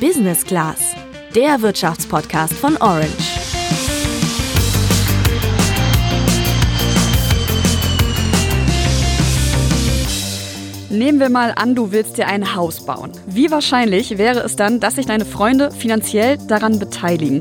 Business Class, der Wirtschaftspodcast von Orange. Nehmen wir mal an, du willst dir ein Haus bauen. Wie wahrscheinlich wäre es dann, dass sich deine Freunde finanziell daran beteiligen?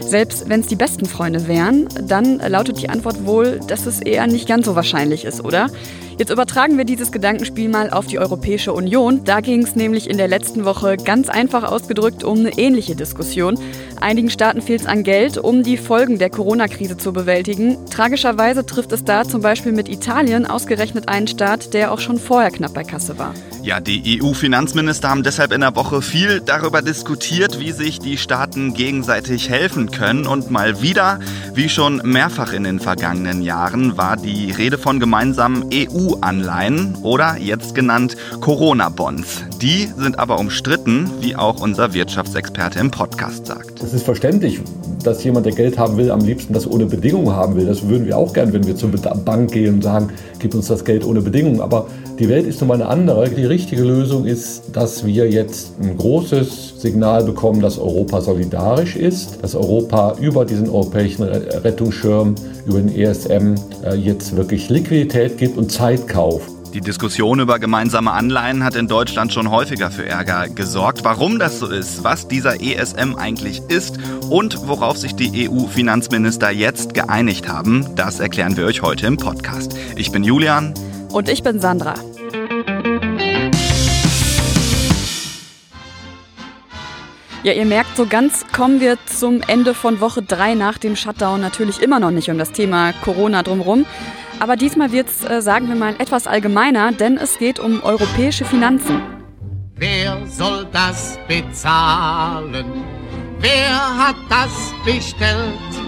Selbst wenn es die besten Freunde wären, dann lautet die Antwort wohl, dass es eher nicht ganz so wahrscheinlich ist, oder? Jetzt übertragen wir dieses Gedankenspiel mal auf die Europäische Union. Da ging es nämlich in der letzten Woche ganz einfach ausgedrückt um eine ähnliche Diskussion. Einigen Staaten fehlt es an Geld, um die Folgen der Corona-Krise zu bewältigen. Tragischerweise trifft es da zum Beispiel mit Italien ausgerechnet einen Staat, der auch schon vorher knapp bei Kasse war. Ja, die EU-Finanzminister haben deshalb in der Woche viel darüber diskutiert, wie sich die Staaten gegenseitig helfen können. Und mal wieder, wie schon mehrfach in den vergangenen Jahren, war die Rede von gemeinsamen EU-Anleihen oder jetzt genannt Corona-Bonds. Die sind aber umstritten, wie auch unser Wirtschaftsexperte im Podcast sagt. Es ist verständlich, dass jemand, der Geld haben will, am liebsten das ohne Bedingungen haben will. Das würden wir auch gern, wenn wir zur Bank gehen und sagen, gib uns das Geld ohne Bedingungen. Aber die Welt ist nun mal eine andere. Die richtige Lösung ist, dass wir jetzt ein großes Signal bekommen, dass Europa solidarisch ist, dass Europa über diesen europäischen Rettungsschirm, über den ESM äh, jetzt wirklich Liquidität gibt und Zeit kauft. Die Diskussion über gemeinsame Anleihen hat in Deutschland schon häufiger für Ärger gesorgt. Warum das so ist, was dieser ESM eigentlich ist und worauf sich die EU-Finanzminister jetzt geeinigt haben, das erklären wir euch heute im Podcast. Ich bin Julian. Und ich bin Sandra. Ja, ihr merkt, so ganz kommen wir zum Ende von Woche 3 nach dem Shutdown natürlich immer noch nicht um das Thema Corona drumherum. Aber diesmal wird es, äh, sagen wir mal, etwas allgemeiner, denn es geht um europäische Finanzen. Wer soll das bezahlen? Wer hat das bestellt?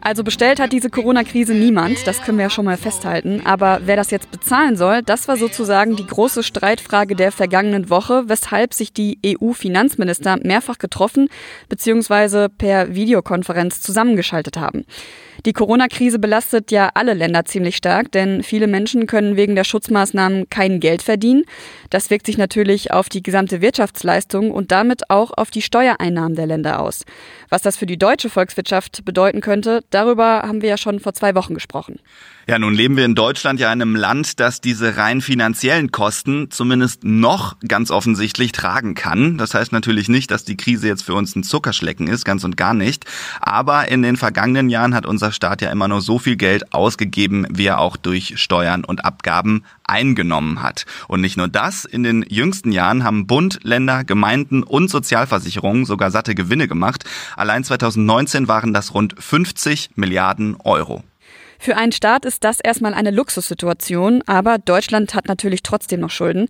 Also bestellt hat diese Corona-Krise niemand, das können wir ja schon mal festhalten. Aber wer das jetzt bezahlen soll, das war sozusagen die große Streitfrage der vergangenen Woche, weshalb sich die EU-Finanzminister mehrfach getroffen bzw. per Videokonferenz zusammengeschaltet haben. Die Corona-Krise belastet ja alle Länder ziemlich stark, denn viele Menschen können wegen der Schutzmaßnahmen kein Geld verdienen. Das wirkt sich natürlich auf die gesamte Wirtschaftsleistung und damit auch auf die Steuereinnahmen der Länder aus. Was das für die deutsche Volkswirtschaft bedeuten könnte, darüber haben wir ja schon vor zwei Wochen gesprochen. Ja, nun leben wir in Deutschland ja in einem Land, das diese rein finanziellen Kosten zumindest noch ganz offensichtlich tragen kann. Das heißt natürlich nicht, dass die Krise jetzt für uns ein Zuckerschlecken ist, ganz und gar nicht. Aber in den vergangenen Jahren hat unser Staat ja immer nur so viel Geld ausgegeben, wie er auch durch Steuern und Abgaben eingenommen hat. Und nicht nur das, in den jüngsten Jahren haben Bund, Länder, Gemeinden und Sozialversicherungen sogar satte Gewinne gemacht. Allein 2019 waren das rund 50 Milliarden Euro. Für einen Staat ist das erstmal eine Luxussituation, aber Deutschland hat natürlich trotzdem noch Schulden.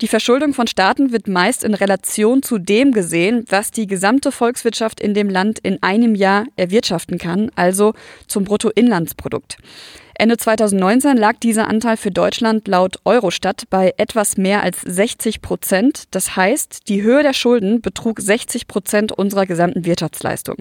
Die Verschuldung von Staaten wird meist in Relation zu dem gesehen, was die gesamte Volkswirtschaft in dem Land in einem Jahr erwirtschaften kann, also zum Bruttoinlandsprodukt. Ende 2019 lag dieser Anteil für Deutschland laut Eurostat bei etwas mehr als 60 Prozent. Das heißt, die Höhe der Schulden betrug 60 Prozent unserer gesamten Wirtschaftsleistung.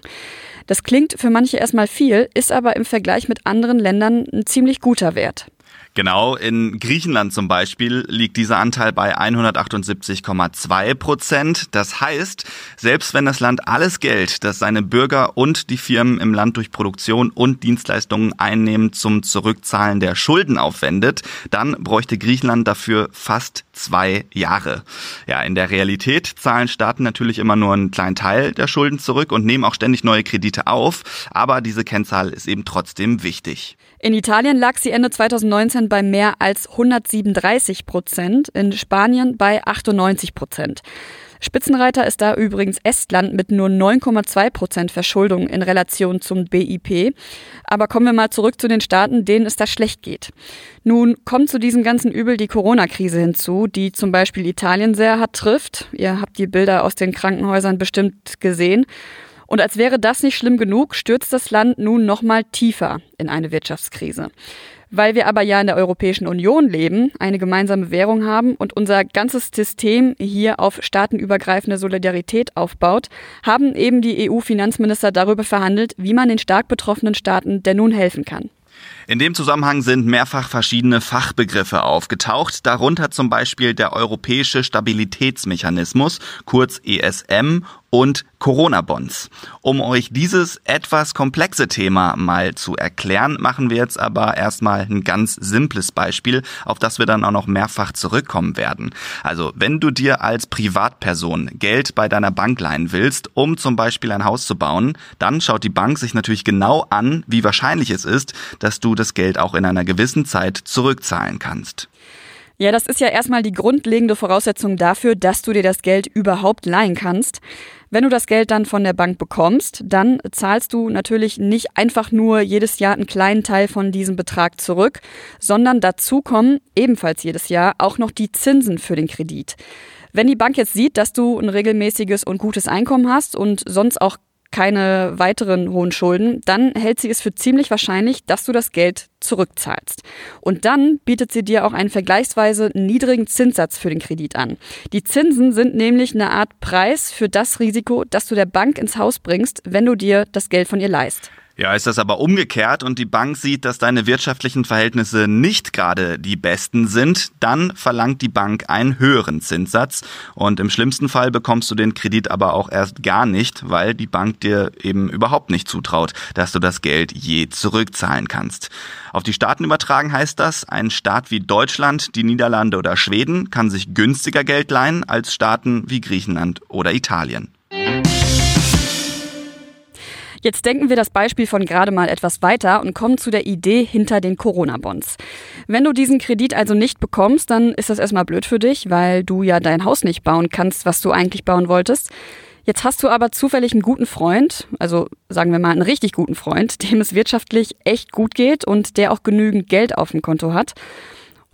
Das klingt für manche erstmal viel, ist aber im Vergleich mit anderen Ländern ein ziemlich guter Wert. Genau, in Griechenland zum Beispiel liegt dieser Anteil bei 178,2 Prozent. Das heißt, selbst wenn das Land alles Geld, das seine Bürger und die Firmen im Land durch Produktion und Dienstleistungen einnehmen, zum Zurückzahlen der Schulden aufwendet, dann bräuchte Griechenland dafür fast zwei Jahre. Ja, in der Realität zahlen Staaten natürlich immer nur einen kleinen Teil der Schulden zurück und nehmen auch ständig neue Kredite auf, aber diese Kennzahl ist eben trotzdem wichtig. In Italien lag sie Ende 2019 bei mehr als 137 Prozent, in Spanien bei 98 Prozent. Spitzenreiter ist da übrigens Estland mit nur 9,2 Prozent Verschuldung in Relation zum BIP. Aber kommen wir mal zurück zu den Staaten, denen es da schlecht geht. Nun kommt zu diesem ganzen Übel die Corona-Krise hinzu, die zum Beispiel Italien sehr hart trifft. Ihr habt die Bilder aus den Krankenhäusern bestimmt gesehen. Und als wäre das nicht schlimm genug, stürzt das Land nun noch mal tiefer in eine Wirtschaftskrise. Weil wir aber ja in der Europäischen Union leben, eine gemeinsame Währung haben und unser ganzes System hier auf staatenübergreifende Solidarität aufbaut, haben eben die EU-Finanzminister darüber verhandelt, wie man den stark betroffenen Staaten denn nun helfen kann. In dem Zusammenhang sind mehrfach verschiedene Fachbegriffe aufgetaucht, darunter zum Beispiel der Europäische Stabilitätsmechanismus, kurz ESM, und Corona-Bonds. Um euch dieses etwas komplexe Thema mal zu erklären, machen wir jetzt aber erstmal ein ganz simples Beispiel, auf das wir dann auch noch mehrfach zurückkommen werden. Also, wenn du dir als Privatperson Geld bei deiner Bank leihen willst, um zum Beispiel ein Haus zu bauen, dann schaut die Bank sich natürlich genau an, wie wahrscheinlich es ist, dass du das Geld auch in einer gewissen Zeit zurückzahlen kannst. Ja, das ist ja erstmal die grundlegende Voraussetzung dafür, dass du dir das Geld überhaupt leihen kannst. Wenn du das Geld dann von der Bank bekommst, dann zahlst du natürlich nicht einfach nur jedes Jahr einen kleinen Teil von diesem Betrag zurück, sondern dazu kommen ebenfalls jedes Jahr auch noch die Zinsen für den Kredit. Wenn die Bank jetzt sieht, dass du ein regelmäßiges und gutes Einkommen hast und sonst auch keine weiteren hohen Schulden, dann hält sie es für ziemlich wahrscheinlich, dass du das Geld zurückzahlst. Und dann bietet sie dir auch einen vergleichsweise niedrigen Zinssatz für den Kredit an. Die Zinsen sind nämlich eine Art Preis für das Risiko, das du der Bank ins Haus bringst, wenn du dir das Geld von ihr leist. Ja, ist das aber umgekehrt und die Bank sieht, dass deine wirtschaftlichen Verhältnisse nicht gerade die besten sind, dann verlangt die Bank einen höheren Zinssatz und im schlimmsten Fall bekommst du den Kredit aber auch erst gar nicht, weil die Bank dir eben überhaupt nicht zutraut, dass du das Geld je zurückzahlen kannst. Auf die Staaten übertragen heißt das, ein Staat wie Deutschland, die Niederlande oder Schweden kann sich günstiger Geld leihen als Staaten wie Griechenland oder Italien. Jetzt denken wir das Beispiel von gerade mal etwas weiter und kommen zu der Idee hinter den Corona-Bonds. Wenn du diesen Kredit also nicht bekommst, dann ist das erstmal blöd für dich, weil du ja dein Haus nicht bauen kannst, was du eigentlich bauen wolltest. Jetzt hast du aber zufällig einen guten Freund, also sagen wir mal einen richtig guten Freund, dem es wirtschaftlich echt gut geht und der auch genügend Geld auf dem Konto hat.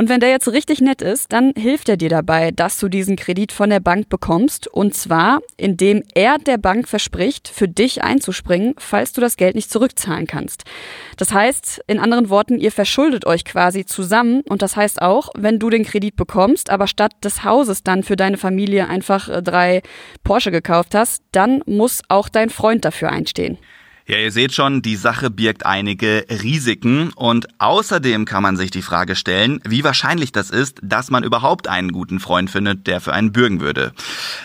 Und wenn der jetzt richtig nett ist, dann hilft er dir dabei, dass du diesen Kredit von der Bank bekommst. Und zwar, indem er der Bank verspricht, für dich einzuspringen, falls du das Geld nicht zurückzahlen kannst. Das heißt, in anderen Worten, ihr verschuldet euch quasi zusammen. Und das heißt auch, wenn du den Kredit bekommst, aber statt des Hauses dann für deine Familie einfach äh, drei Porsche gekauft hast, dann muss auch dein Freund dafür einstehen. Ja, ihr seht schon, die Sache birgt einige Risiken und außerdem kann man sich die Frage stellen, wie wahrscheinlich das ist, dass man überhaupt einen guten Freund findet, der für einen bürgen würde.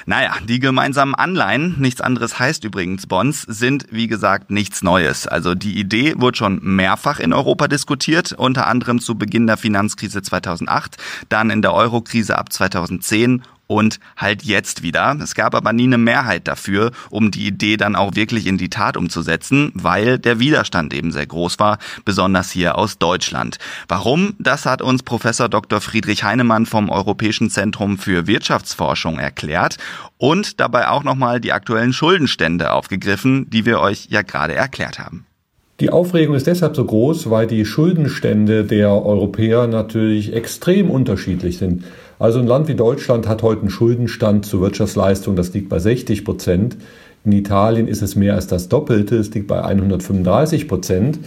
Naja, die gemeinsamen Anleihen, nichts anderes heißt übrigens Bonds, sind wie gesagt nichts Neues. Also die Idee wurde schon mehrfach in Europa diskutiert, unter anderem zu Beginn der Finanzkrise 2008, dann in der Eurokrise ab 2010 und halt jetzt wieder. Es gab aber nie eine Mehrheit dafür, um die Idee dann auch wirklich in die Tat umzusetzen, weil der Widerstand eben sehr groß war, besonders hier aus Deutschland. Warum? Das hat uns Professor Dr. Friedrich Heinemann vom Europäischen Zentrum für Wirtschaftsforschung erklärt und dabei auch nochmal die aktuellen Schuldenstände aufgegriffen, die wir euch ja gerade erklärt haben. Die Aufregung ist deshalb so groß, weil die Schuldenstände der Europäer natürlich extrem unterschiedlich sind. Also ein Land wie Deutschland hat heute einen Schuldenstand zur Wirtschaftsleistung, das liegt bei 60 Prozent. In Italien ist es mehr als das Doppelte, es liegt bei 135 Prozent.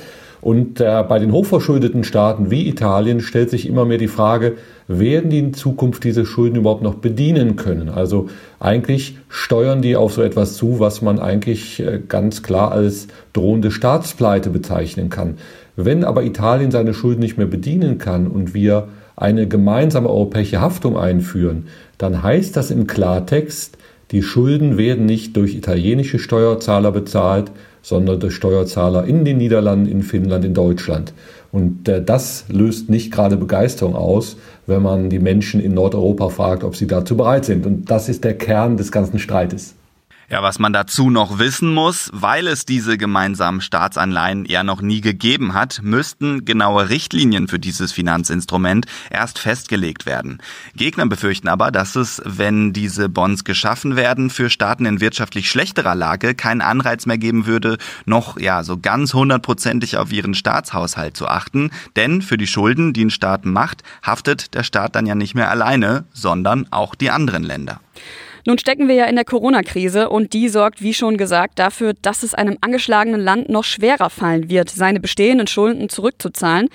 Und äh, bei den hochverschuldeten Staaten wie Italien stellt sich immer mehr die Frage, werden die in Zukunft diese Schulden überhaupt noch bedienen können? Also eigentlich steuern die auf so etwas zu, was man eigentlich äh, ganz klar als drohende Staatspleite bezeichnen kann. Wenn aber Italien seine Schulden nicht mehr bedienen kann und wir eine gemeinsame europäische Haftung einführen, dann heißt das im Klartext, die Schulden werden nicht durch italienische Steuerzahler bezahlt, sondern durch Steuerzahler in den Niederlanden, in Finnland, in Deutschland. Und äh, das löst nicht gerade Begeisterung aus, wenn man die Menschen in Nordeuropa fragt, ob sie dazu bereit sind. Und das ist der Kern des ganzen Streites. Ja, was man dazu noch wissen muss, weil es diese gemeinsamen Staatsanleihen ja noch nie gegeben hat, müssten genaue Richtlinien für dieses Finanzinstrument erst festgelegt werden. Gegner befürchten aber, dass es, wenn diese Bonds geschaffen werden, für Staaten in wirtschaftlich schlechterer Lage keinen Anreiz mehr geben würde, noch ja so ganz hundertprozentig auf ihren Staatshaushalt zu achten, denn für die Schulden, die ein Staat macht, haftet der Staat dann ja nicht mehr alleine, sondern auch die anderen Länder. Nun stecken wir ja in der Corona-Krise und die sorgt, wie schon gesagt, dafür, dass es einem angeschlagenen Land noch schwerer fallen wird, seine bestehenden Schulden zurückzuzahlen.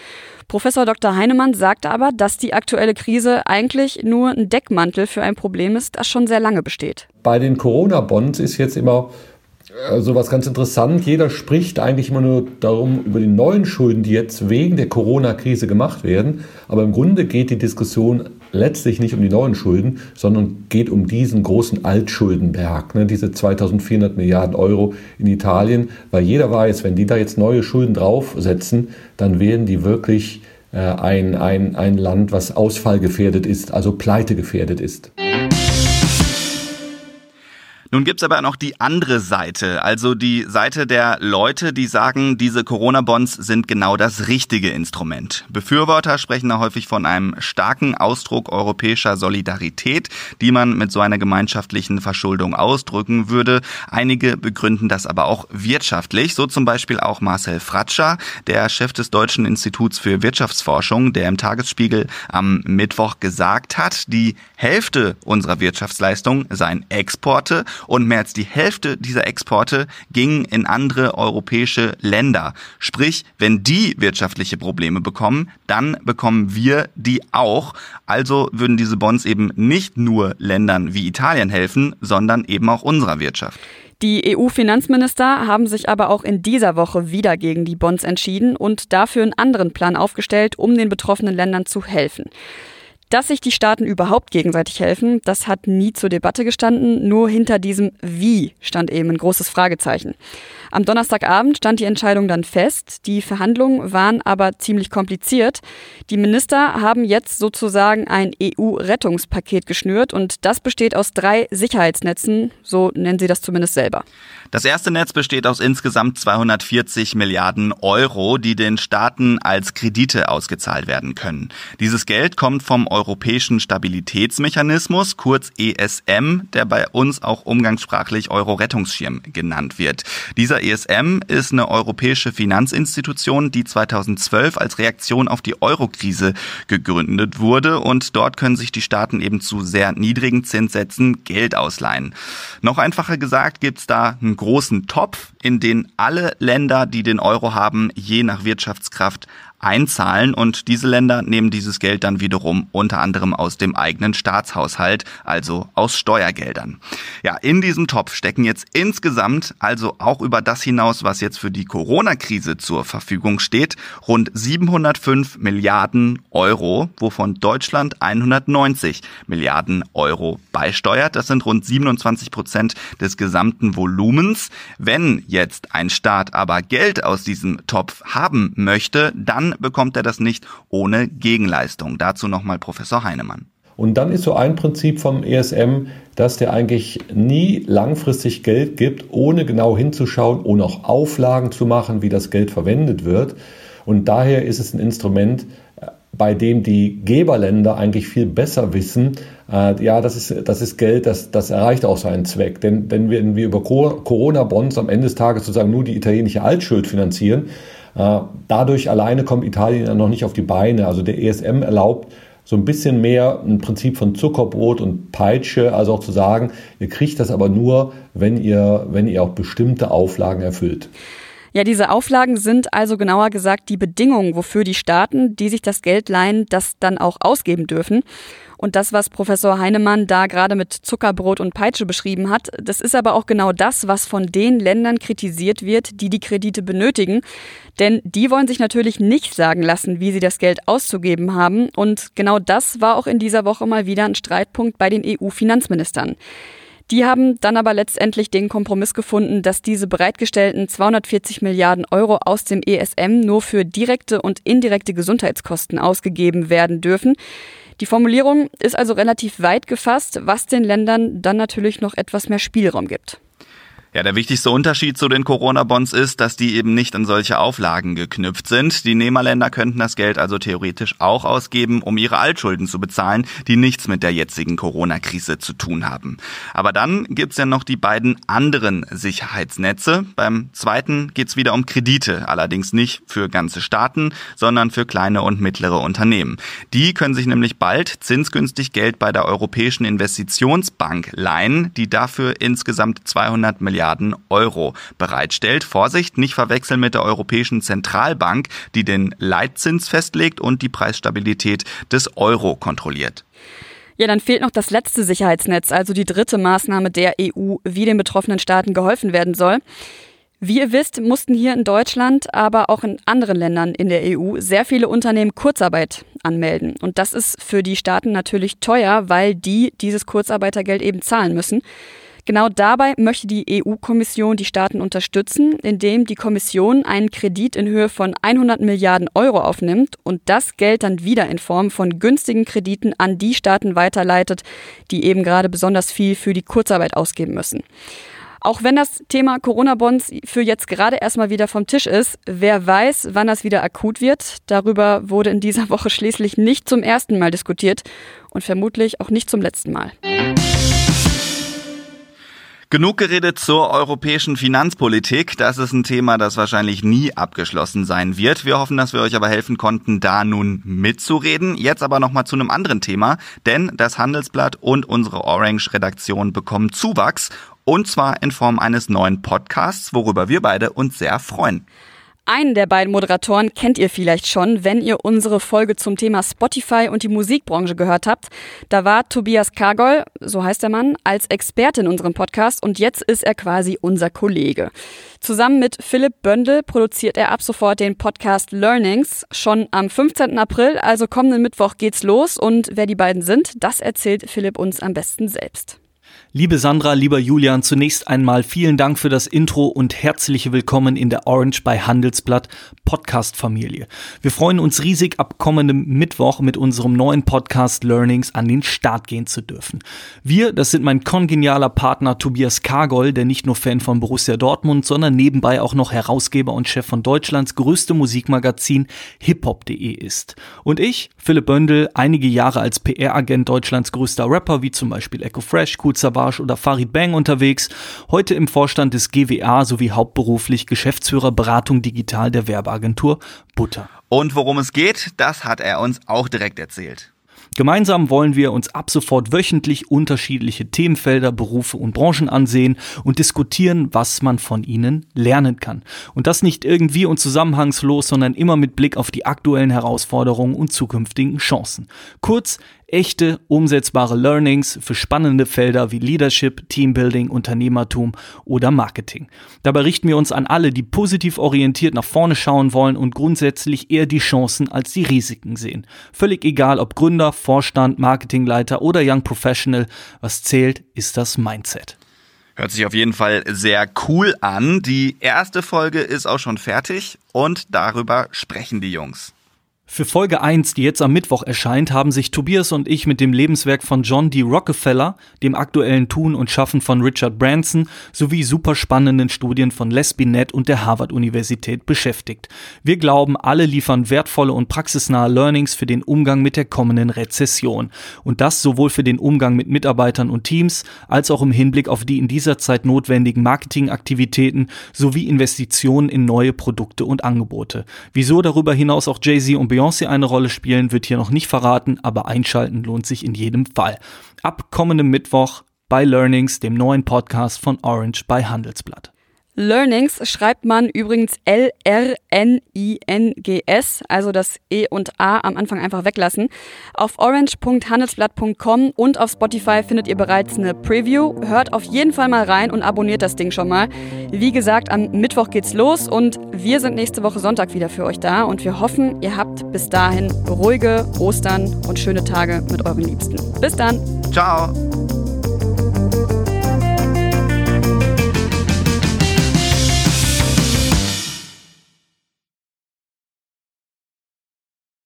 Professor Dr. Heinemann sagte aber, dass die aktuelle Krise eigentlich nur ein Deckmantel für ein Problem ist, das schon sehr lange besteht. Bei den Corona-Bonds ist jetzt immer also was ganz interessant, jeder spricht eigentlich immer nur darum, über die neuen Schulden, die jetzt wegen der Corona-Krise gemacht werden. Aber im Grunde geht die Diskussion letztlich nicht um die neuen Schulden, sondern geht um diesen großen Altschuldenberg, ne, diese 2400 Milliarden Euro in Italien, weil jeder weiß, wenn die da jetzt neue Schulden draufsetzen, dann werden die wirklich äh, ein, ein, ein Land, was ausfallgefährdet ist, also pleitegefährdet ist. Nun gibt's aber noch die andere Seite, also die Seite der Leute, die sagen, diese Corona-Bonds sind genau das richtige Instrument. Befürworter sprechen da häufig von einem starken Ausdruck europäischer Solidarität, die man mit so einer gemeinschaftlichen Verschuldung ausdrücken würde. Einige begründen das aber auch wirtschaftlich, so zum Beispiel auch Marcel Fratscher, der Chef des Deutschen Instituts für Wirtschaftsforschung, der im Tagesspiegel am Mittwoch gesagt hat, die Hälfte unserer Wirtschaftsleistung seien Exporte und mehr als die Hälfte dieser Exporte gingen in andere europäische Länder. Sprich, wenn die wirtschaftliche Probleme bekommen, dann bekommen wir die auch. Also würden diese Bonds eben nicht nur Ländern wie Italien helfen, sondern eben auch unserer Wirtschaft. Die EU-Finanzminister haben sich aber auch in dieser Woche wieder gegen die Bonds entschieden und dafür einen anderen Plan aufgestellt, um den betroffenen Ländern zu helfen. Dass sich die Staaten überhaupt gegenseitig helfen, das hat nie zur Debatte gestanden. Nur hinter diesem Wie stand eben ein großes Fragezeichen. Am Donnerstagabend stand die Entscheidung dann fest. Die Verhandlungen waren aber ziemlich kompliziert. Die Minister haben jetzt sozusagen ein EU-Rettungspaket geschnürt und das besteht aus drei Sicherheitsnetzen, so nennen sie das zumindest selber. Das erste Netz besteht aus insgesamt 240 Milliarden Euro, die den Staaten als Kredite ausgezahlt werden können. Dieses Geld kommt vom Europäischen Stabilitätsmechanismus, kurz ESM, der bei uns auch umgangssprachlich Euro-Rettungsschirm genannt wird. Dieser ESM ist eine europäische Finanzinstitution, die 2012 als Reaktion auf die Euro-Krise gegründet wurde und dort können sich die Staaten eben zu sehr niedrigen Zinssätzen Geld ausleihen. Noch einfacher gesagt gibt's da einen großen Topf, in den alle Länder, die den Euro haben, je nach Wirtschaftskraft einzahlen und diese Länder nehmen dieses Geld dann wiederum unter anderem aus dem eigenen Staatshaushalt, also aus Steuergeldern. Ja, in diesem Topf stecken jetzt insgesamt, also auch über das hinaus, was jetzt für die Corona-Krise zur Verfügung steht, rund 705 Milliarden Euro, wovon Deutschland 190 Milliarden Euro beisteuert. Das sind rund 27 Prozent des gesamten Volumens. Wenn jetzt ein Staat aber Geld aus diesem Topf haben möchte, dann bekommt er das nicht ohne Gegenleistung. Dazu nochmal Professor Heinemann. Und dann ist so ein Prinzip vom ESM, dass der eigentlich nie langfristig Geld gibt, ohne genau hinzuschauen, ohne auch Auflagen zu machen, wie das Geld verwendet wird. Und daher ist es ein Instrument, bei dem die Geberländer eigentlich viel besser wissen, äh, ja, das ist, das ist Geld, das, das erreicht auch seinen Zweck. Denn wenn wir, über Corona-Bonds am Ende des Tages sozusagen nur die italienische Altschuld finanzieren, äh, dadurch alleine kommt Italien noch nicht auf die Beine. Also der ESM erlaubt so ein bisschen mehr ein Prinzip von Zuckerbrot und Peitsche, also auch zu sagen, ihr kriegt das aber nur, wenn ihr, wenn ihr auch bestimmte Auflagen erfüllt. Ja, diese Auflagen sind also genauer gesagt die Bedingungen, wofür die Staaten, die sich das Geld leihen, das dann auch ausgeben dürfen. Und das, was Professor Heinemann da gerade mit Zuckerbrot und Peitsche beschrieben hat, das ist aber auch genau das, was von den Ländern kritisiert wird, die die Kredite benötigen. Denn die wollen sich natürlich nicht sagen lassen, wie sie das Geld auszugeben haben. Und genau das war auch in dieser Woche mal wieder ein Streitpunkt bei den EU-Finanzministern. Die haben dann aber letztendlich den Kompromiss gefunden, dass diese bereitgestellten 240 Milliarden Euro aus dem ESM nur für direkte und indirekte Gesundheitskosten ausgegeben werden dürfen. Die Formulierung ist also relativ weit gefasst, was den Ländern dann natürlich noch etwas mehr Spielraum gibt. Ja, der wichtigste Unterschied zu den Corona-Bonds ist, dass die eben nicht an solche Auflagen geknüpft sind. Die Nehmerländer könnten das Geld also theoretisch auch ausgeben, um ihre Altschulden zu bezahlen, die nichts mit der jetzigen Corona-Krise zu tun haben. Aber dann gibt's ja noch die beiden anderen Sicherheitsnetze. Beim zweiten geht's wieder um Kredite, allerdings nicht für ganze Staaten, sondern für kleine und mittlere Unternehmen. Die können sich nämlich bald zinsgünstig Geld bei der Europäischen Investitionsbank leihen, die dafür insgesamt 200 Milliarden Milliarden Euro bereitstellt. Vorsicht, nicht verwechseln mit der Europäischen Zentralbank, die den Leitzins festlegt und die Preisstabilität des Euro kontrolliert. Ja, dann fehlt noch das letzte Sicherheitsnetz, also die dritte Maßnahme der EU, wie den betroffenen Staaten geholfen werden soll. Wie ihr wisst, mussten hier in Deutschland, aber auch in anderen Ländern in der EU sehr viele Unternehmen Kurzarbeit anmelden. Und das ist für die Staaten natürlich teuer, weil die dieses Kurzarbeitergeld eben zahlen müssen. Genau dabei möchte die EU-Kommission die Staaten unterstützen, indem die Kommission einen Kredit in Höhe von 100 Milliarden Euro aufnimmt und das Geld dann wieder in Form von günstigen Krediten an die Staaten weiterleitet, die eben gerade besonders viel für die Kurzarbeit ausgeben müssen. Auch wenn das Thema Corona-Bonds für jetzt gerade erstmal wieder vom Tisch ist, wer weiß, wann das wieder akut wird. Darüber wurde in dieser Woche schließlich nicht zum ersten Mal diskutiert und vermutlich auch nicht zum letzten Mal. Genug geredet zur europäischen Finanzpolitik. Das ist ein Thema, das wahrscheinlich nie abgeschlossen sein wird. Wir hoffen, dass wir euch aber helfen konnten, da nun mitzureden. Jetzt aber nochmal zu einem anderen Thema, denn das Handelsblatt und unsere Orange-Redaktion bekommen Zuwachs und zwar in Form eines neuen Podcasts, worüber wir beide uns sehr freuen. Einen der beiden Moderatoren kennt ihr vielleicht schon, wenn ihr unsere Folge zum Thema Spotify und die Musikbranche gehört habt. Da war Tobias Kargol, so heißt der Mann, als Experte in unserem Podcast und jetzt ist er quasi unser Kollege. Zusammen mit Philipp Böndel produziert er ab sofort den Podcast Learnings. Schon am 15. April, also kommenden Mittwoch, geht's los und wer die beiden sind, das erzählt Philipp uns am besten selbst. Liebe Sandra, lieber Julian, zunächst einmal vielen Dank für das Intro und herzliche Willkommen in der Orange bei Handelsblatt Podcast Familie. Wir freuen uns riesig, ab kommendem Mittwoch mit unserem neuen Podcast Learnings an den Start gehen zu dürfen. Wir, das sind mein kongenialer Partner Tobias Kargol, der nicht nur Fan von Borussia Dortmund, sondern nebenbei auch noch Herausgeber und Chef von Deutschlands größtem Musikmagazin hiphop.de ist. Und ich, Philipp Böndel, einige Jahre als PR-Agent Deutschlands größter Rapper, wie zum Beispiel Echo Fresh, Cool Savage oder Farid Bang unterwegs, heute im Vorstand des GWA sowie hauptberuflich Geschäftsführer Beratung Digital der Werbeagentur Butter. Und worum es geht, das hat er uns auch direkt erzählt. Gemeinsam wollen wir uns ab sofort wöchentlich unterschiedliche Themenfelder, Berufe und Branchen ansehen und diskutieren, was man von ihnen lernen kann. Und das nicht irgendwie und zusammenhangslos, sondern immer mit Blick auf die aktuellen Herausforderungen und zukünftigen Chancen. Kurz, echte, umsetzbare Learnings für spannende Felder wie Leadership, Teambuilding, Unternehmertum oder Marketing. Dabei richten wir uns an alle, die positiv orientiert nach vorne schauen wollen und grundsätzlich eher die Chancen als die Risiken sehen. Völlig egal, ob Gründer, Vorstand, Marketingleiter oder Young Professional, was zählt, ist das Mindset. Hört sich auf jeden Fall sehr cool an. Die erste Folge ist auch schon fertig und darüber sprechen die Jungs. Für Folge 1, die jetzt am Mittwoch erscheint, haben sich Tobias und ich mit dem Lebenswerk von John D. Rockefeller, dem aktuellen Tun und Schaffen von Richard Branson sowie super spannenden Studien von Les Binet und der Harvard-Universität beschäftigt. Wir glauben, alle liefern wertvolle und praxisnahe Learnings für den Umgang mit der kommenden Rezession. Und das sowohl für den Umgang mit Mitarbeitern und Teams, als auch im Hinblick auf die in dieser Zeit notwendigen Marketingaktivitäten sowie Investitionen in neue Produkte und Angebote. Wieso darüber hinaus auch Jay-Z und Beyoncé eine Rolle spielen, wird hier noch nicht verraten, aber einschalten lohnt sich in jedem Fall. Ab kommendem Mittwoch bei Learnings, dem neuen Podcast von Orange bei Handelsblatt. Learnings schreibt man übrigens L-R-N-I-N-G-S, also das E und A am Anfang einfach weglassen. Auf orange.handelsblatt.com und auf Spotify findet ihr bereits eine Preview. Hört auf jeden Fall mal rein und abonniert das Ding schon mal. Wie gesagt, am Mittwoch geht's los und wir sind nächste Woche Sonntag wieder für euch da und wir hoffen, ihr habt bis dahin ruhige Ostern und schöne Tage mit euren Liebsten. Bis dann. Ciao.